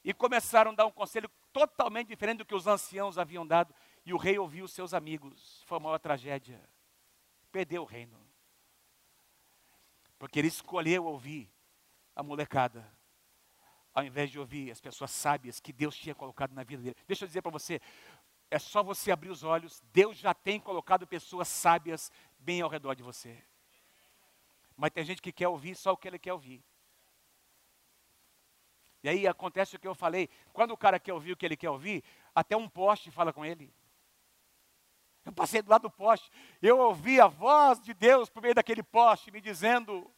E começaram a dar um conselho totalmente diferente do que os anciãos haviam dado. E o rei ouviu os seus amigos. Foi uma maior tragédia. Perdeu o reino. Porque ele escolheu ouvir a molecada, ao invés de ouvir as pessoas sábias que Deus tinha colocado na vida dele. Deixa eu dizer para você, é só você abrir os olhos, Deus já tem colocado pessoas sábias bem ao redor de você. Mas tem gente que quer ouvir só o que ele quer ouvir. E aí acontece o que eu falei, quando o cara quer ouvir o que ele quer ouvir, até um poste fala com ele. Eu passei do lado do poste, eu ouvi a voz de Deus por meio daquele poste me dizendo: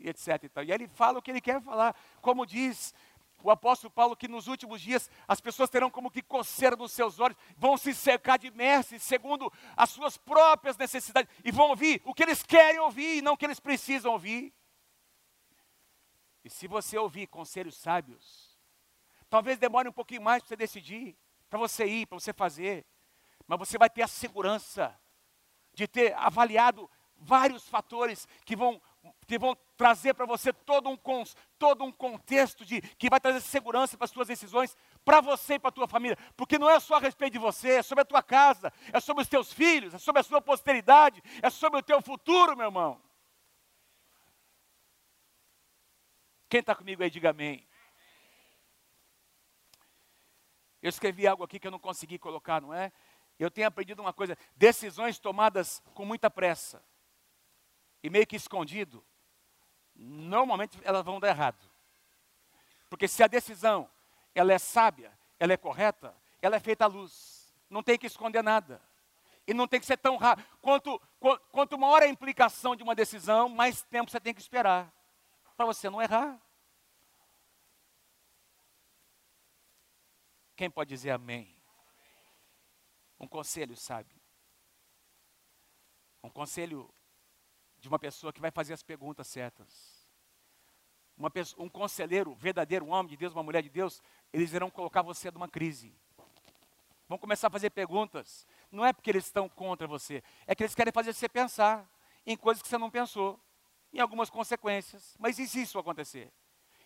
e etc. E, tal. e ele fala o que ele quer falar. Como diz o apóstolo Paulo, que nos últimos dias as pessoas terão como que coceira nos seus olhos, vão se cercar de mestres segundo as suas próprias necessidades e vão ouvir o que eles querem ouvir e não o que eles precisam ouvir. E se você ouvir conselhos sábios, talvez demore um pouquinho mais para você decidir, para você ir, para você fazer, mas você vai ter a segurança de ter avaliado vários fatores que vão que vão trazer para você todo um, todo um contexto de, que vai trazer segurança para as suas decisões, para você e para a tua família. Porque não é só a respeito de você, é sobre a tua casa, é sobre os teus filhos, é sobre a sua posteridade, é sobre o teu futuro, meu irmão. Quem está comigo aí, diga amém. Eu escrevi algo aqui que eu não consegui colocar, não é? Eu tenho aprendido uma coisa: decisões tomadas com muita pressa e meio que escondido, normalmente elas vão dar errado. Porque se a decisão ela é sábia, ela é correta, ela é feita à luz. Não tem que esconder nada. E não tem que ser tão rápido. Quanto, quanto maior a implicação de uma decisão, mais tempo você tem que esperar. Para você não errar. Quem pode dizer amém? Um conselho sábio. Um conselho de uma pessoa que vai fazer as perguntas certas. Pessoa, um conselheiro verdadeiro, um homem de Deus, uma mulher de Deus, eles irão colocar você numa crise. Vão começar a fazer perguntas. Não é porque eles estão contra você, é que eles querem fazer você pensar em coisas que você não pensou, em algumas consequências. Mas e se isso acontecer?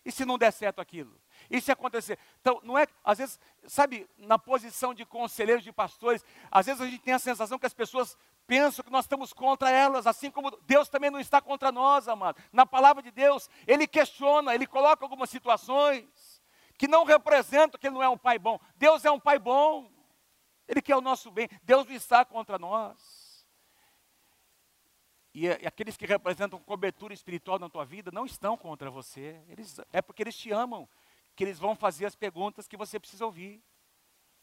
E se não der certo aquilo? E se acontecer? Então, não é, às vezes, sabe, na posição de conselheiros, de pastores, às vezes a gente tem a sensação que as pessoas pensam que nós estamos contra elas, assim como Deus também não está contra nós, amado. Na palavra de Deus, Ele questiona, Ele coloca algumas situações que não representam que Ele não é um pai bom. Deus é um pai bom, Ele quer o nosso bem, Deus não está contra nós. E, e aqueles que representam cobertura espiritual na tua vida não estão contra você, eles, é porque eles te amam, que eles vão fazer as perguntas que você precisa ouvir.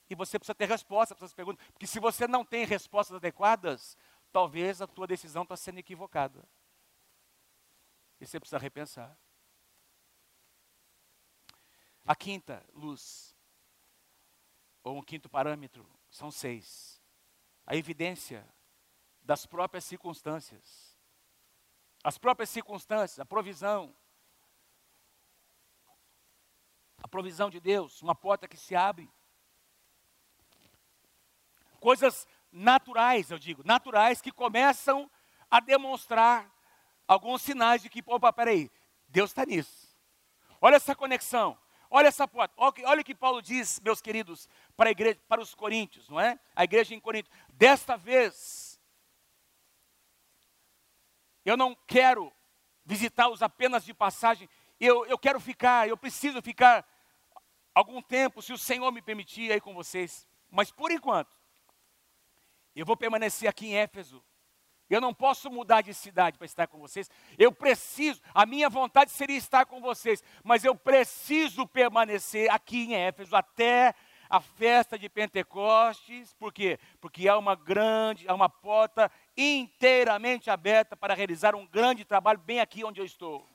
E você precisa ter resposta para essas perguntas. Porque se você não tem respostas adequadas, talvez a tua decisão está sendo equivocada. E você precisa repensar. A quinta luz, ou um quinto parâmetro, são seis. A evidência das próprias circunstâncias. As próprias circunstâncias, a provisão. A provisão de Deus, uma porta que se abre coisas naturais, eu digo, naturais que começam a demonstrar alguns sinais de que, opa, peraí, Deus está nisso. Olha essa conexão, olha essa porta. Olha o que Paulo diz, meus queridos, para igreja, para os coríntios, não é? A igreja em Corinto. Desta vez, eu não quero visitá-los apenas de passagem, eu, eu quero ficar, eu preciso ficar algum tempo, se o Senhor me permitir, aí com vocês. Mas por enquanto, eu vou permanecer aqui em Éfeso, Eu não posso mudar de cidade para estar com vocês. Eu preciso, a minha vontade seria estar com vocês, mas eu preciso permanecer aqui em Éfeso até a festa de Pentecostes. Por quê? Porque há uma grande, há uma porta inteiramente aberta para realizar um grande trabalho bem aqui onde eu estou.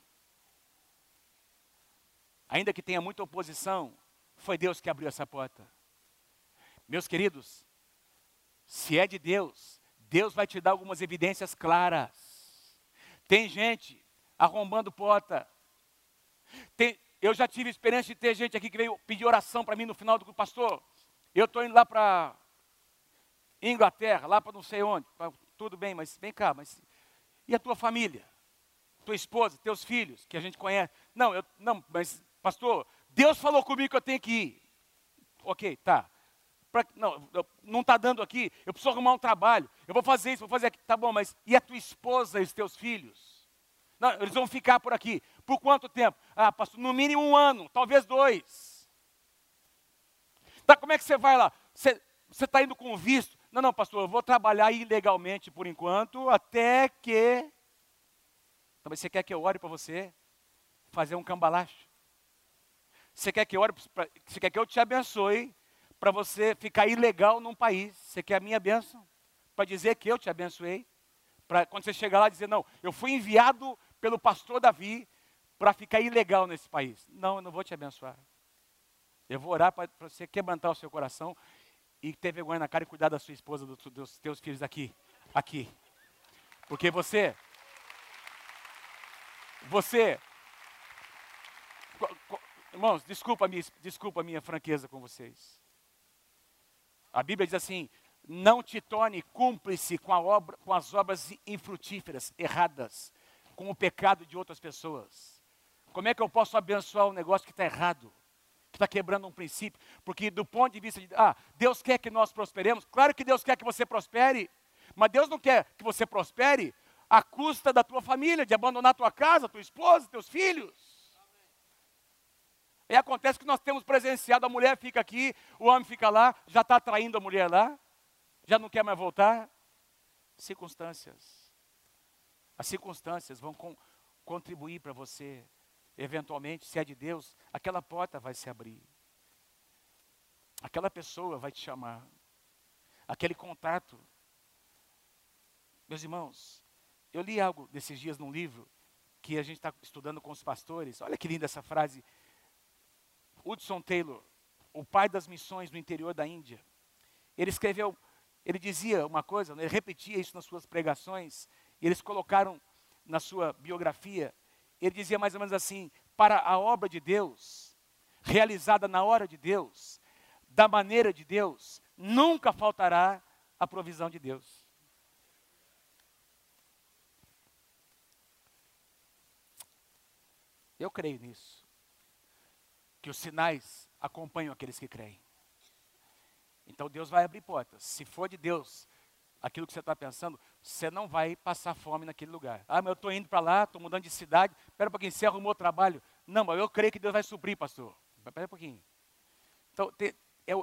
Ainda que tenha muita oposição, foi Deus que abriu essa porta. Meus queridos, se é de Deus, Deus vai te dar algumas evidências claras. Tem gente arrombando porta. Tem, eu já tive experiência de ter gente aqui que veio pedir oração para mim no final do pastor. Eu estou indo lá para Inglaterra, lá para não sei onde. Pra, tudo bem, mas vem cá, mas e a tua família? Tua esposa, teus filhos, que a gente conhece. Não, eu, não, mas pastor, Deus falou comigo que eu tenho que ir. Ok, tá pra, não, não está dando aqui, eu preciso arrumar um trabalho, eu vou fazer isso, vou fazer aquilo, tá bom, mas e a tua esposa e os teus filhos? Não, eles vão ficar por aqui. Por quanto tempo? Ah, pastor, no mínimo um ano, talvez dois. Tá, como é que você vai lá? Você está indo com visto? Não, não, pastor, eu vou trabalhar ilegalmente por enquanto, até que. Então, você quer que eu ore para você? Fazer um cambalacho? Você quer que eu ore, você quer que eu te abençoe para você ficar ilegal num país. Você quer a minha bênção? Para dizer que eu te abençoei? Para quando você chegar lá dizer, não, eu fui enviado pelo pastor Davi para ficar ilegal nesse país. Não, eu não vou te abençoar. Eu vou orar para você quebrantar o seu coração e ter vergonha na cara e cuidar da sua esposa, dos, dos teus filhos aqui. Aqui. Porque você. Você. Irmãos, desculpa a minha, desculpa a minha franqueza com vocês. A Bíblia diz assim: não te torne cúmplice com, obra, com as obras infrutíferas, erradas, com o pecado de outras pessoas. Como é que eu posso abençoar um negócio que está errado? Que está quebrando um princípio? Porque do ponto de vista de, ah, Deus quer que nós prosperemos. Claro que Deus quer que você prospere, mas Deus não quer que você prospere à custa da tua família, de abandonar tua casa, tua esposa, teus filhos. E acontece que nós temos presenciado, a mulher fica aqui, o homem fica lá, já está traindo a mulher lá, já não quer mais voltar. Circunstâncias. As circunstâncias vão com, contribuir para você. Eventualmente, se é de Deus, aquela porta vai se abrir. Aquela pessoa vai te chamar. Aquele contato. Meus irmãos, eu li algo desses dias num livro que a gente está estudando com os pastores. Olha que linda essa frase Hudson Taylor, o pai das missões no interior da Índia, ele escreveu, ele dizia uma coisa, ele repetia isso nas suas pregações, e eles colocaram na sua biografia, ele dizia mais ou menos assim: para a obra de Deus, realizada na hora de Deus, da maneira de Deus, nunca faltará a provisão de Deus. Eu creio nisso que os sinais acompanham aqueles que creem. Então Deus vai abrir portas. Se for de Deus aquilo que você está pensando, você não vai passar fome naquele lugar. Ah, mas eu estou indo para lá, estou mudando de cidade, espera um pouquinho, você arrumou trabalho. Não, mas eu creio que Deus vai suprir, pastor. Espera um pouquinho. Então, é, é,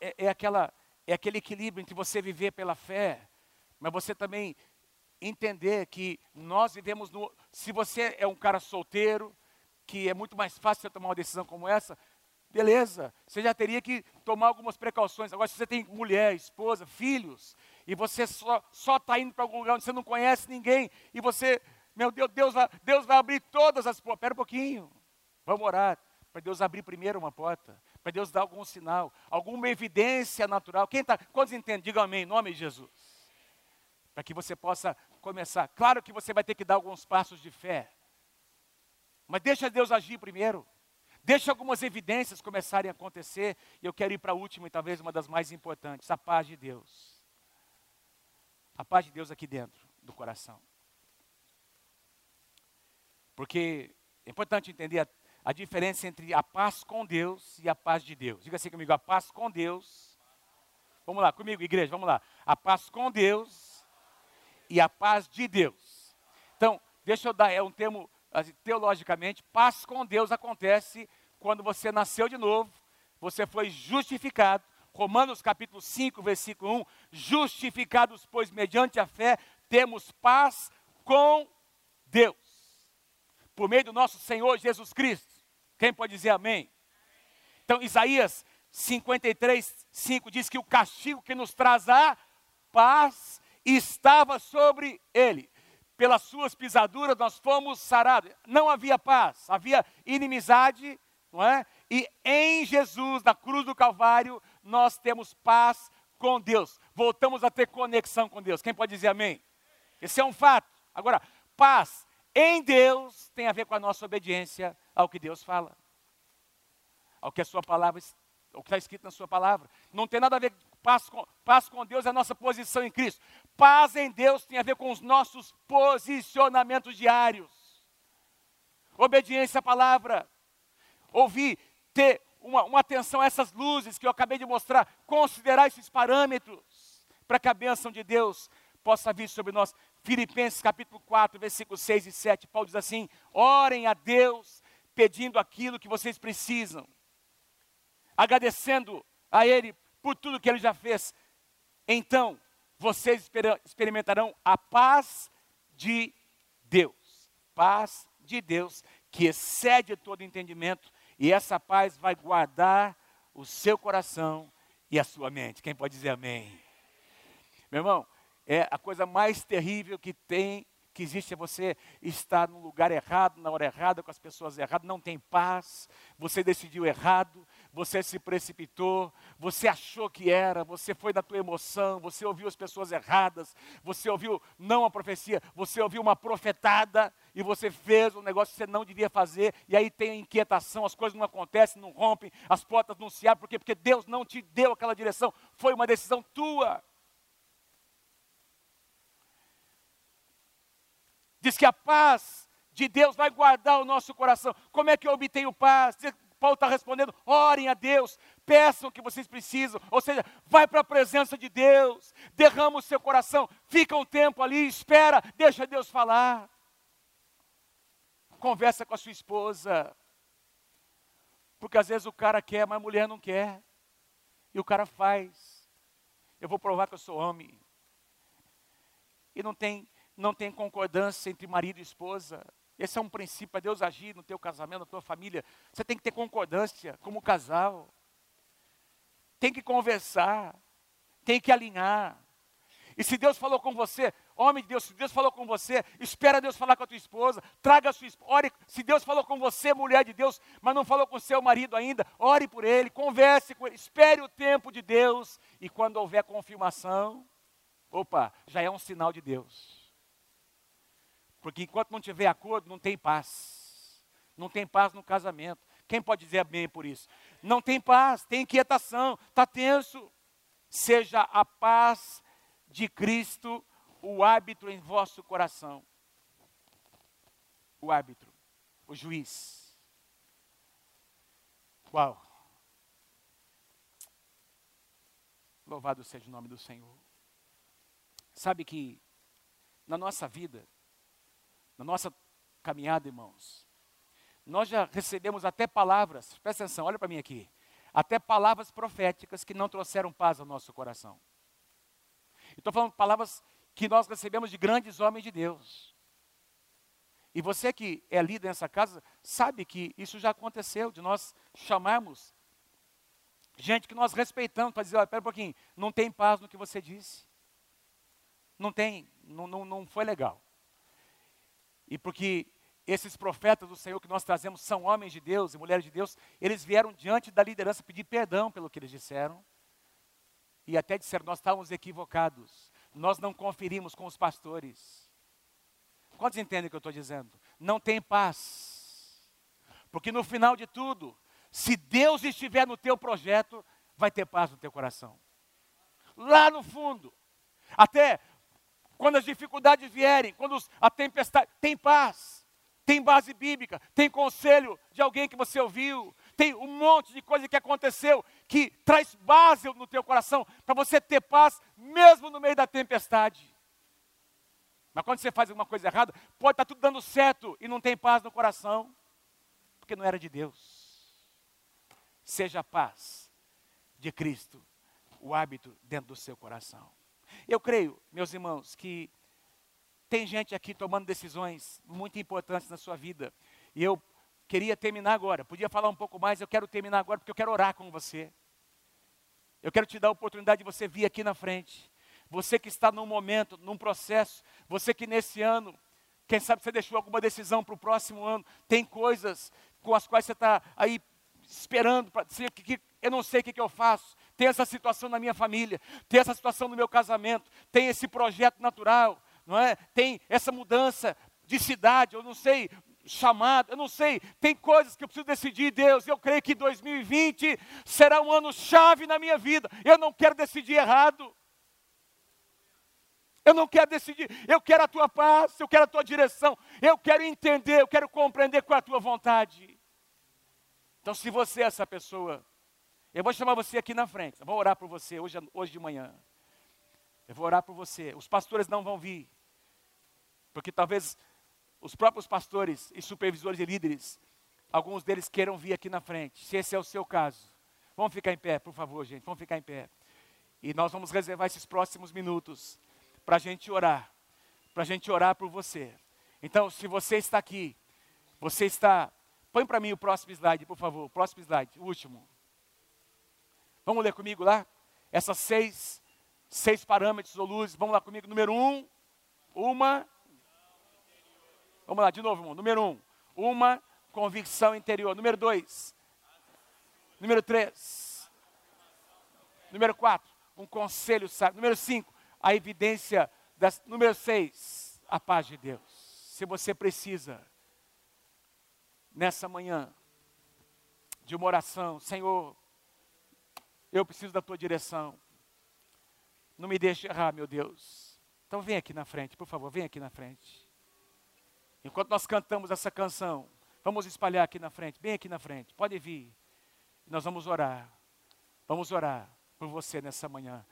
é, é, aquela, é aquele equilíbrio entre você viver pela fé, mas você também entender que nós vivemos no. Se você é um cara solteiro, que é muito mais fácil você tomar uma decisão como essa, beleza, você já teria que tomar algumas precauções. Agora, se você tem mulher, esposa, filhos, e você só está indo para algum lugar onde você não conhece ninguém, e você, meu Deus, Deus vai, Deus vai abrir todas as portas. Espera um pouquinho, vamos orar. Para Deus abrir primeiro uma porta, para Deus dar algum sinal, alguma evidência natural. Quem está? Quantos entendem? Diga amém, em nome de Jesus. Para que você possa começar. Claro que você vai ter que dar alguns passos de fé. Mas deixa Deus agir primeiro. Deixa algumas evidências começarem a acontecer. E eu quero ir para a última e talvez uma das mais importantes: a paz de Deus. A paz de Deus aqui dentro do coração. Porque é importante entender a, a diferença entre a paz com Deus e a paz de Deus. Diga assim comigo: a paz com Deus. Vamos lá, comigo, igreja, vamos lá. A paz com Deus e a paz de Deus. Então, deixa eu dar, é um termo teologicamente, paz com Deus acontece quando você nasceu de novo, você foi justificado. Romanos capítulo 5, versículo 1, justificados, pois mediante a fé temos paz com Deus, por meio do nosso Senhor Jesus Cristo. Quem pode dizer amém? Então, Isaías 53, 5 diz que o castigo que nos traz a paz estava sobre ele. Pelas suas pisaduras nós fomos sarados. Não havia paz, havia inimizade, não é? E em Jesus, na cruz do Calvário, nós temos paz com Deus. Voltamos a ter conexão com Deus. Quem pode dizer amém? Esse é um fato. Agora, paz em Deus tem a ver com a nossa obediência ao que Deus fala, ao que a sua palavra, o que está escrito na sua palavra. Não tem nada a ver paz com, paz com Deus, é a nossa posição em Cristo. Paz em Deus tem a ver com os nossos posicionamentos diários. Obediência à palavra. Ouvir, ter uma, uma atenção a essas luzes que eu acabei de mostrar, considerar esses parâmetros, para que a bênção de Deus possa vir sobre nós. Filipenses capítulo 4, versículos 6 e 7, Paulo diz assim: orem a Deus pedindo aquilo que vocês precisam, agradecendo a Ele por tudo que Ele já fez. Então, vocês experimentarão a paz de Deus. Paz de Deus que excede todo entendimento, e essa paz vai guardar o seu coração e a sua mente. Quem pode dizer amém? Meu irmão, é a coisa mais terrível que tem, que existe é você estar no lugar errado, na hora errada, com as pessoas erradas, não tem paz, você decidiu errado, você se precipitou, você achou que era, você foi da tua emoção, você ouviu as pessoas erradas, você ouviu não a profecia, você ouviu uma profetada e você fez um negócio que você não devia fazer, e aí tem a inquietação, as coisas não acontecem, não rompem, as portas não se abrem, por quê? Porque Deus não te deu aquela direção, foi uma decisão tua. Diz que a paz de Deus vai guardar o nosso coração. Como é que eu obtenho paz? Paulo está respondendo: orem a Deus, peçam o que vocês precisam. Ou seja, vai para a presença de Deus, derrama o seu coração, fica um tempo ali, espera, deixa Deus falar. Conversa com a sua esposa. Porque às vezes o cara quer, mas a mulher não quer. E o cara faz. Eu vou provar que eu sou homem. E não tem não tem concordância entre marido e esposa. Esse é um princípio para Deus agir no teu casamento, na tua família. Você tem que ter concordância como casal. Tem que conversar, tem que alinhar. E se Deus falou com você, homem de Deus, se Deus falou com você, espera Deus falar com a tua esposa, traga a sua esposa, ore, se Deus falou com você, mulher de Deus, mas não falou com seu marido ainda, ore por ele, converse com ele, espere o tempo de Deus, e quando houver confirmação, opa, já é um sinal de Deus. Porque enquanto não tiver acordo, não tem paz. Não tem paz no casamento. Quem pode dizer amém por isso? Não tem paz, tem inquietação, está tenso. Seja a paz de Cristo o árbitro em vosso coração. O árbitro, o juiz. Uau! Louvado seja o nome do Senhor. Sabe que na nossa vida, na nossa caminhada, irmãos, nós já recebemos até palavras, presta atenção, olha para mim aqui, até palavras proféticas que não trouxeram paz ao nosso coração. Estou falando palavras que nós recebemos de grandes homens de Deus. E você que é líder nessa casa, sabe que isso já aconteceu, de nós chamarmos gente que nós respeitamos para dizer, olha, espera um pouquinho, não tem paz no que você disse. Não tem, não, não, não foi legal. E porque esses profetas do Senhor que nós trazemos são homens de Deus e mulheres de Deus, eles vieram diante da liderança pedir perdão pelo que eles disseram. E até disseram: Nós estávamos equivocados, nós não conferimos com os pastores. Quantos entendem o que eu estou dizendo? Não tem paz, porque no final de tudo, se Deus estiver no teu projeto, vai ter paz no teu coração. Lá no fundo, até quando as dificuldades vierem, quando a tempestade, tem paz, tem base bíblica, tem conselho de alguém que você ouviu, tem um monte de coisa que aconteceu que traz base no teu coração para você ter paz mesmo no meio da tempestade. Mas quando você faz alguma coisa errada, pode estar tá tudo dando certo e não tem paz no coração, porque não era de Deus. Seja a paz de Cristo o hábito dentro do seu coração. Eu creio, meus irmãos, que tem gente aqui tomando decisões muito importantes na sua vida. E eu queria terminar agora. Podia falar um pouco mais, eu quero terminar agora porque eu quero orar com você. Eu quero te dar a oportunidade de você vir aqui na frente. Você que está num momento, num processo, você que nesse ano, quem sabe você deixou alguma decisão para o próximo ano, tem coisas com as quais você está aí esperando para dizer que, que eu não sei o que, que eu faço. Tem essa situação na minha família, tem essa situação no meu casamento, tem esse projeto natural, não é? Tem essa mudança de cidade, eu não sei, chamado, eu não sei, tem coisas que eu preciso decidir, Deus. Eu creio que 2020 será um ano chave na minha vida. Eu não quero decidir errado. Eu não quero decidir, eu quero a tua paz, eu quero a tua direção, eu quero entender, eu quero compreender qual é a tua vontade. Então, se você é essa pessoa, eu vou chamar você aqui na frente, eu vou orar por você hoje, hoje de manhã. Eu vou orar por você. Os pastores não vão vir, porque talvez os próprios pastores e supervisores e líderes, alguns deles queiram vir aqui na frente, se esse é o seu caso. Vamos ficar em pé, por favor, gente, vamos ficar em pé. E nós vamos reservar esses próximos minutos para a gente orar, para a gente orar por você. Então, se você está aqui, você está. Põe para mim o próximo slide, por favor. Próximo slide, o último. Vamos ler comigo lá? Essas seis, seis parâmetros ou luzes. Vamos lá comigo. Número um, uma. Vamos lá, de novo, irmão. Número um, uma convicção interior. Número dois. Número três. Número quatro, um conselho sábio. Número cinco, a evidência das. Número seis, a paz de Deus. Se você precisa, nessa manhã, de uma oração, Senhor, eu preciso da tua direção. Não me deixe errar, meu Deus. Então vem aqui na frente, por favor, vem aqui na frente. Enquanto nós cantamos essa canção, vamos espalhar aqui na frente, bem aqui na frente. Pode vir. Nós vamos orar. Vamos orar por você nessa manhã.